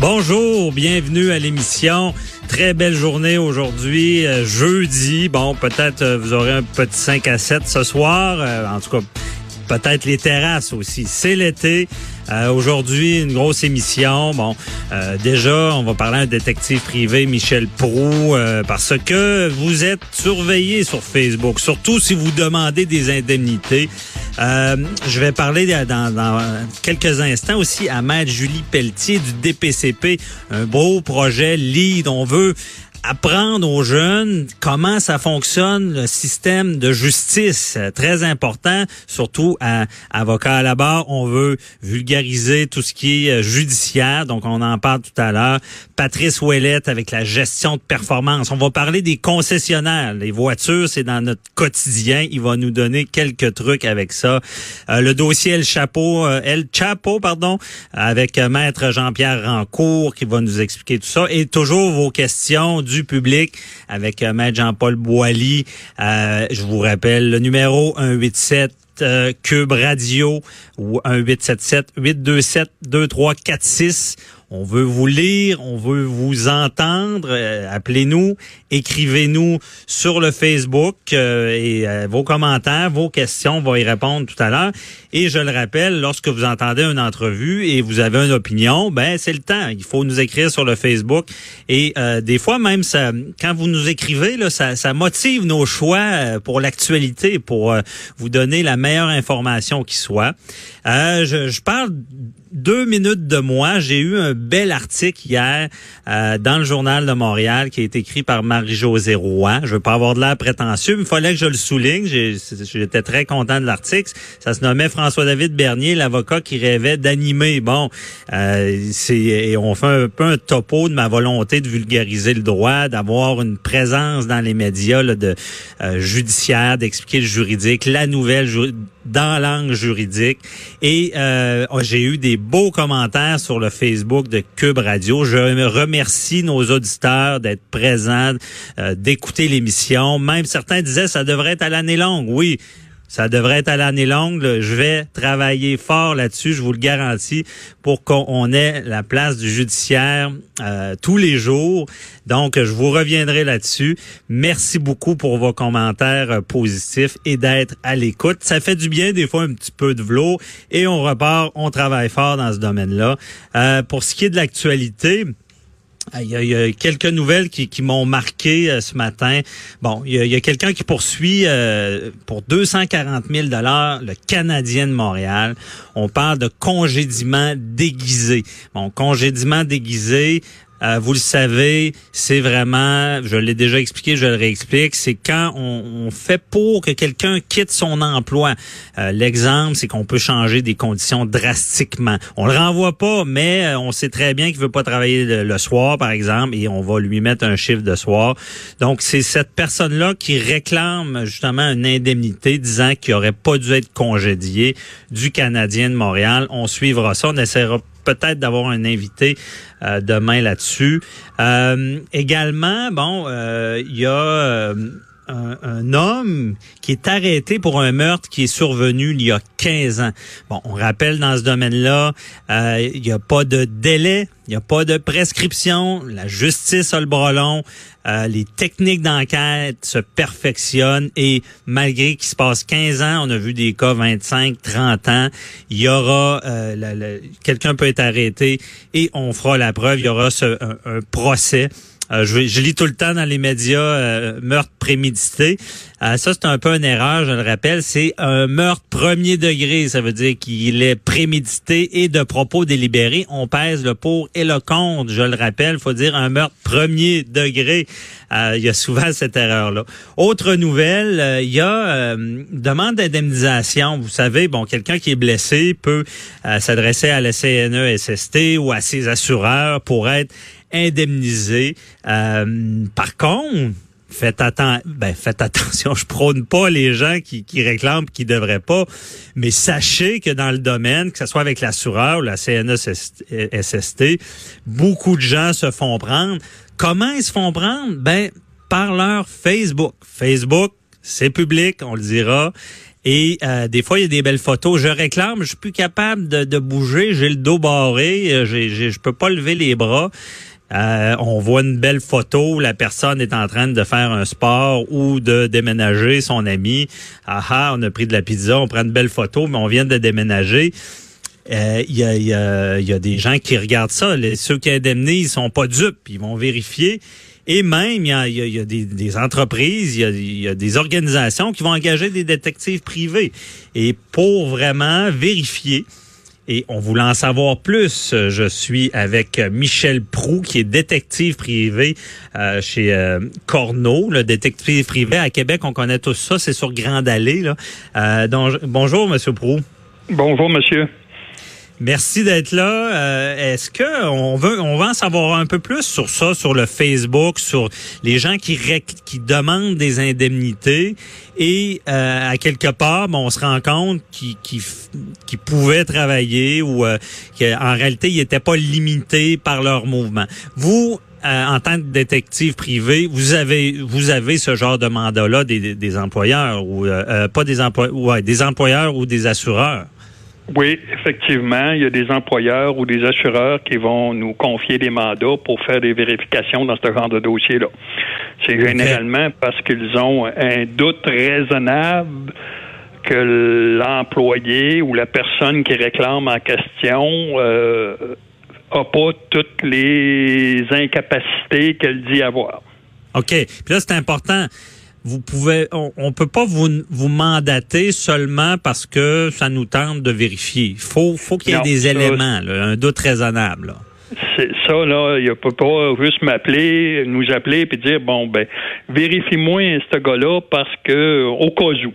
Bonjour, bienvenue à l'émission. Très belle journée aujourd'hui, euh, jeudi. Bon, peut-être euh, vous aurez un petit 5 à 7 ce soir. Euh, en tout cas, peut-être les terrasses aussi. C'est l'été. Euh, Aujourd'hui, une grosse émission. Bon, euh, déjà, on va parler à un détective privé, Michel Prou, euh, parce que vous êtes surveillé sur Facebook, surtout si vous demandez des indemnités. Euh, je vais parler dans, dans, quelques instants aussi à Maître Julie Pelletier du DPCP, un beau projet lead. On veut apprendre aux jeunes comment ça fonctionne le système de justice. Très important, surtout à avocat à la barre, on veut vulgariser tout ce qui est euh, judiciaire, donc on en parle tout à l'heure. Patrice Ouellette avec la gestion de performance. On va parler des concessionnaires. Les voitures, c'est dans notre quotidien. Il va nous donner quelques trucs avec ça. Euh, le dossier El Chapeau, euh, El pardon, avec euh, Maître Jean-Pierre Rancourt qui va nous expliquer tout ça. Et toujours vos questions du public avec euh, Maître Jean-Paul Boilly. Euh, je vous rappelle le numéro 187 euh, Cube Radio ou 1877 827 2346. On veut vous lire, on veut vous entendre. Euh, Appelez-nous, écrivez-nous sur le Facebook euh, et euh, vos commentaires, vos questions, on va y répondre tout à l'heure. Et je le rappelle, lorsque vous entendez une entrevue et vous avez une opinion, ben c'est le temps. Il faut nous écrire sur le Facebook. Et des fois même, ça, quand vous nous écrivez, là, ça, ça motive nos choix pour l'actualité, pour vous donner la meilleure information qui soit. Je parle deux minutes de moi. J'ai eu un bel article hier euh, dans le journal de Montréal qui a été écrit par Marie-Josée Roy. Je veux pas avoir de l'air prétentieux, mais il fallait que je le souligne. J'étais très content de l'article. Ça se nommait François-David Bernier, l'avocat qui rêvait d'animer. Bon, euh, et on fait un peu un topo de ma volonté de vulgariser le droit, d'avoir une présence dans les médias là, de euh, judiciaire, d'expliquer le juridique, la nouvelle dans l'angle juridique. Et euh, j'ai eu des beaux commentaires sur le Facebook de Cube Radio. Je me remercie nos auditeurs d'être présents, euh, d'écouter l'émission. Même certains disaient ça devrait être à l'année longue. Oui. Ça devrait être à l'année longue. là. Je vais travailler fort là-dessus, je vous le garantis, pour qu'on ait la place du judiciaire euh, tous les jours. Donc, je vous reviendrai là-dessus. Merci beaucoup pour vos commentaires euh, positifs et d'être à l'écoute. Ça fait du bien, des fois, un petit peu de vlog. Et on repart, on travaille fort dans ce domaine-là. Euh, pour ce qui est de l'actualité, Il y, a, il y a quelques nouvelles qui, m'ont marqué euh, ce matin. Bon, il y a, il y a quelqu'un qui poursuit euh, pour 240 000 dollars le Canadien de Montréal. On parle de congédiement déguisé. Bon, congédiement déguisé. Euh, vous le savez, c'est vraiment, je l'ai déjà expliqué, je le réexplique, c'est quand on, fait pour que quelqu'un quitte son emploi. Euh, L'exemple, c'est qu'on peut changer des conditions drastiquement. On le renvoie pas, mais euh, on sait très bien qu'il veut pas travailler le, le soir, par exemple, et on va lui mettre un chiffre de soir. Donc, c'est cette personne-là qui réclame justement une indemnité disant qu'il aurait pas dû être congédié du Canadien de Montréal. On suivra ça, on essaiera peut-être d'avoir un invité euh, demain là-dessus. Euh, également, bon, euh, il y a un, un homme qui est arrêté pour un meurtre qui est survenu il y a 15 ans. Bon, on rappelle dans ce domaine-là, euh, il n'y a pas de délai, il n'y a pas de prescription, la justice a le bras long, euh, les techniques d'enquête se perfectionnent et malgré qu'il se passe 15 ans, on a vu des cas 25, 30 ans, il y aura, euh, quelqu'un peut être arrêté et on fera la preuve, il y aura un procès. Euh, je, je, lis tout le temps dans les médias euh, meurtre prémédité. Euh, ça, c'est un peu une erreur, je le rappelle. C'est un meurtre premier degré. Ça veut dire qu'il est prémédité et de propos délibérés. On pèse le pour et le contre. Je le rappelle, faut dire un meurtre premier degré. Il y a souvent cette erreur-là. Autre nouvelle, il y a demande d'indemnisation. Vous savez, bon, quelqu'un qui est blessé peut s'adresser à la CNESST ou à ses assureurs pour être indemnisé. Euh, par contre, faites, ben, faites attention, je prône pas les gens qui, qui réclament qui devraient pas, mais sachez que dans le domaine, que ce soit avec l'assureur ou la CNSST, beaucoup de gens se font prendre. Comment ils se font prendre? Ben, par leur Facebook. Facebook, c'est public, on le dira. Et euh, des fois, il y a des belles photos. Je réclame, je suis plus capable de, de bouger, j'ai le dos barré, euh, je peux pas lever les bras. Euh, on voit une belle photo, la personne est en train de faire un sport ou de déménager son ami. Ah, ah on a pris de la pizza, on prend une belle photo, mais on vient de déménager. Il euh, y, a, y, a, y, a, des gens qui regardent ça. Les, ceux qui indemnisent, sont pas dupes, ils vont vérifier. Et même, il y a, y a des, des, entreprises, il y a, des organisations qui vont engager des détectives privés. Et pour vraiment vérifier et on voulait en savoir plus. Je suis avec Michel Prou, qui est détective privé euh, chez euh, Corneau, le détective privé à Québec. On connaît tous ça, c'est sur Grande Allée. Là. Euh, donc, bonjour, Monsieur Prou. Bonjour, monsieur. Merci d'être là. Euh, est-ce que on veut on va en savoir un peu plus sur ça, sur le Facebook, sur les gens qui qui demandent des indemnités? Et euh, à quelque part, on se rend compte qu'ils qui, pouvaient travailler ou euh, qu'en réalité ils n'étaient pas limités par leur mouvement. Vous en tant que détective privé, vous avez vous avez ce genre de mandat-là des, des employeurs ou pas des employeurs, ouais, des employeurs ou des assureurs? Oui, effectivement, il y a des employeurs ou des assureurs qui vont nous confier des mandats pour faire des vérifications dans ce genre de dossier-là. C'est généralement parce qu'ils ont un doute raisonnable que l'employé ou la personne qui réclame en question euh, a pas toutes les incapacités qu'elle dit avoir. OK. Puis là, c'est important vous pouvez, on, on peut pas vous, vous mandater seulement parce que ça nous tente de vérifier. Il faut, faut qu'il y ait des éléments, un doute raisonnable. C'est ça, là, il ne peut pas juste m'appeler, nous appeler puis dire bon ben vérifie-moi ce gars-là parce que au cas où.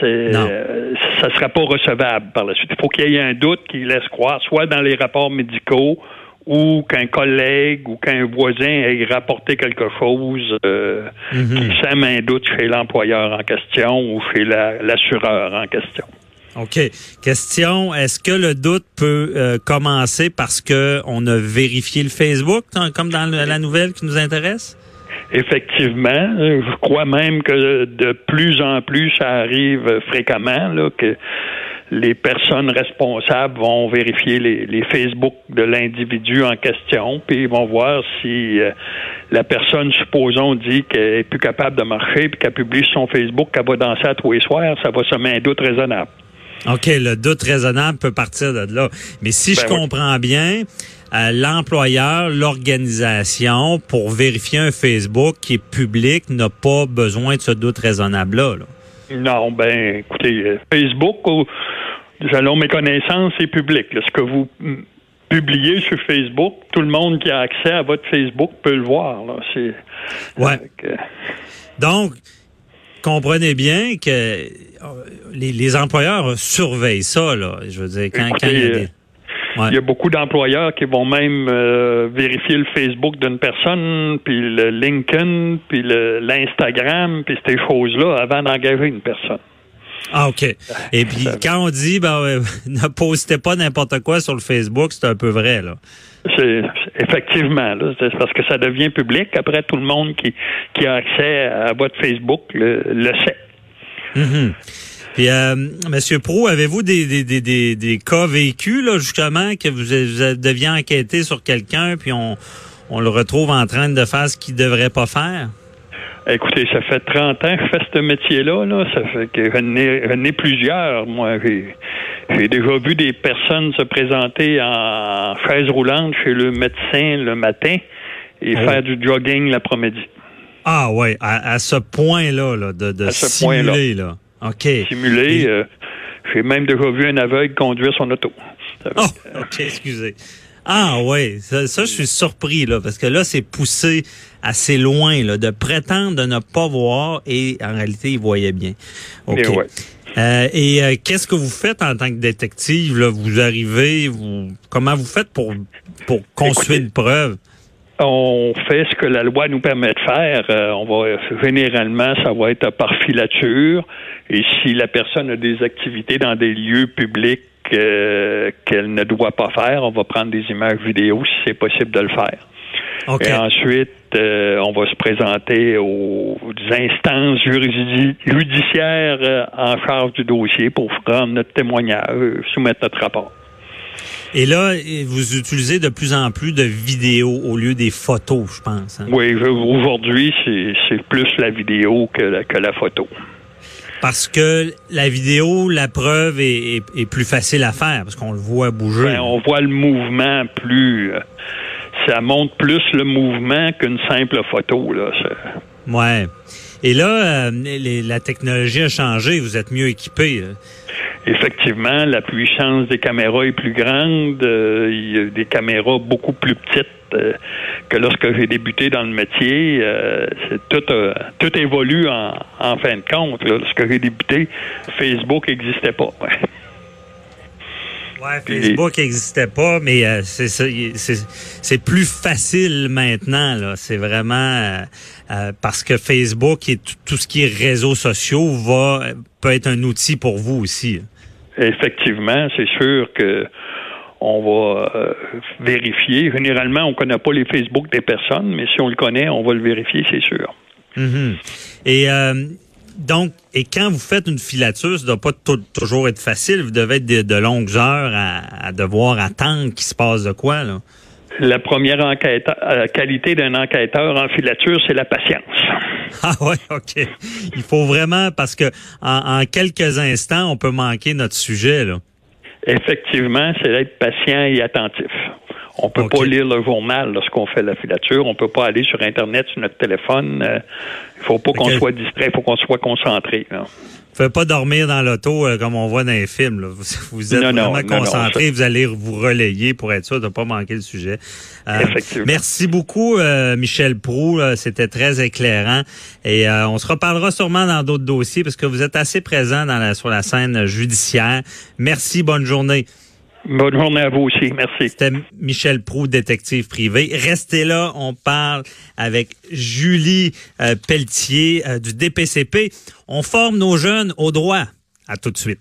C'est, ça sera pas recevable par la suite. Il faut qu'il y ait un doute qui laisse croire, soit dans les rapports médicaux ou qu'un collègue ou qu'un voisin ait rapporté quelque chose euh, mhm. qui sème un doute chez l'employeur en question ou chez l'assureur en question. OK. Question, est-ce que le doute peut euh, commencer parce que on a vérifié le Facebook, comme dans la nouvelle qui nous intéresse? Effectivement, je crois même que de plus en plus ça arrive fréquemment là, que les personnes responsables vont vérifier les, Facebook de l'individu en question, puis ils vont voir si euh, la personne, supposons, dit qu'elle est plus capable de marcher, puis qu'elle publie sur son Facebook qu'elle va danser à tous les soirs, ça va semer un doute raisonnable. OK, le doute raisonnable peut partir de là. Mais si je ben comprends bien, euh, l'employeur, l'organisation, pour vérifier un Facebook qui est public, n'a pas besoin de ce doute raisonnable-là. là non, ben, écoutez, euh, Facebook, selon mes connaissances, c'est public. Ce que vous publiez sur Facebook, tout le monde qui a accès à votre Facebook peut le voir. Là. C'est, ouais. Donc, comprenez bien que euh, les, employeurs surveillent ça. Là. Je veux dire, quand, il y a des... Il y a beaucoup d'employeurs qui vont même euh, vérifier le Facebook d'une personne, puis le LinkedIn, puis l'Instagram, puis ces choses-là avant d'engager une personne. Ah, OK. Et puis, quand on dit, ben, ne postez pas n'importe quoi sur le Facebook, c'est un peu vrai, là. C'est effectivement, là, c'est parce que ça devient public. Après, tout le monde qui, qui a accès à votre Facebook le, sait. Mm puis, euh, Monsieur Pro, avez-vous des, des, des, des, cas vécus, là, justement, que vous, deviez enquêter sur quelqu'un, puis on, on le retrouve en train de faire ce qu'il devrait pas faire? Écoutez, ça fait 30 ans que je fais ce métier-là. Là. Ça fait que j'en ai, plusieurs. Moi, j'ai déjà vu des personnes se présenter en chaise roulante chez le médecin le matin et Oh. faire du jogging l'après-midi. Ah ouais, à, à ce point-là, là, de, de À ce simuler, là. OK. Simuler, Et- euh, j'ai même déjà vu un aveugle conduire son auto. Oh, OK, excusez. Ah ouais, ça, ça, je suis surpris là parce que là c'est poussé assez loin là de prétendre de ne pas voir et en réalité il voyait bien. OK. Ouais. Euh, et euh, qu'est-ce que vous faites en tant que détective là? Vous arrivez, vous comment vous faites pour pour construire une preuve? On fait ce que la loi nous permet de faire. Euh, on va généralement, ça va être par filature. Et si la personne a des activités dans des lieux publics qu'elle ne doit pas faire, on va prendre des images vidéo si c'est possible de le faire. OK. Et ensuite, euh, on va se présenter aux instances judiciaires euh, en charge du dossier pour rendre notre témoignage, soumettre notre rapport. Et là, vous utilisez de plus en plus de vidéos au lieu des photos, je pense. hein? Oui, aujourd'hui, c'est c'est plus la vidéo que la, que la photo. Parce que la vidéo, la preuve est, est- est plus facile à faire parce qu'on le voit bouger. Ben, on voit le mouvement plus. euh, ça montre plus le mouvement qu'une simple photo. Là. Ouais. Et là, euh, les- la technologie a changé. Vous êtes mieux équipé. là. Effectivement, la puissance des caméras est plus grande. euh, il y a des caméras beaucoup plus petites que lorsque j'ai débuté dans le métier. euh, tout, euh, tout évolue en, en fin de compte. là. Lorsque j'ai débuté, Facebook n'existait pas. Ouais, Facebook n'existait pas, mais euh, c'est plus facile maintenant. là. C'est vraiment euh, euh, parce que Facebook et tout- tout ce qui est réseaux sociaux va peut être un outil pour vous aussi. Effectivement, c'est sûr que on va euh, vérifier. Généralement, on connaît pas les Facebook des personnes, mais si on le connaît, on va le vérifier, c'est sûr. Mhm. Et euh, donc, et quand vous faites une filature, ça doit pas toujours être facile. Vous devez être de, de longues heures à, à devoir attendre qu'il se passe de quoi là. La première enquête, euh, qualité d'un enquêteur en filature, c'est la patience. Ah ouais, ok. Il faut vraiment parce que en, en quelques instants, on peut manquer notre sujet là. Effectivement, c'est d'être patient et attentif. On peut pas lire le journal lorsqu'on fait la filature. On peut pas aller sur Internet, sur notre téléphone. Euh, Il faut pas qu'on soit distrait, il faut qu'on soit concentré. là. Vous pouvez pas dormir dans l'auto euh, comme on voit dans les films. là. Vous, vous êtes Non, vraiment non, non, concentré, vous allez vous relayer pour être sûr de ne pas manquer le sujet. Euh. Merci beaucoup, euh, Michel Prou. C'était très éclairant. Et euh, on se reparlera sûrement dans d'autres dossiers parce que vous êtes assez présent dans la, sur la scène judiciaire. Merci, bonne journée. Bonne journée à vous aussi. Merci. C'était Michel Prou, détective privé. Restez là, on parle avec Julie euh, Pelletier euh, du DPCP. On forme nos jeunes au droit. À tout de suite.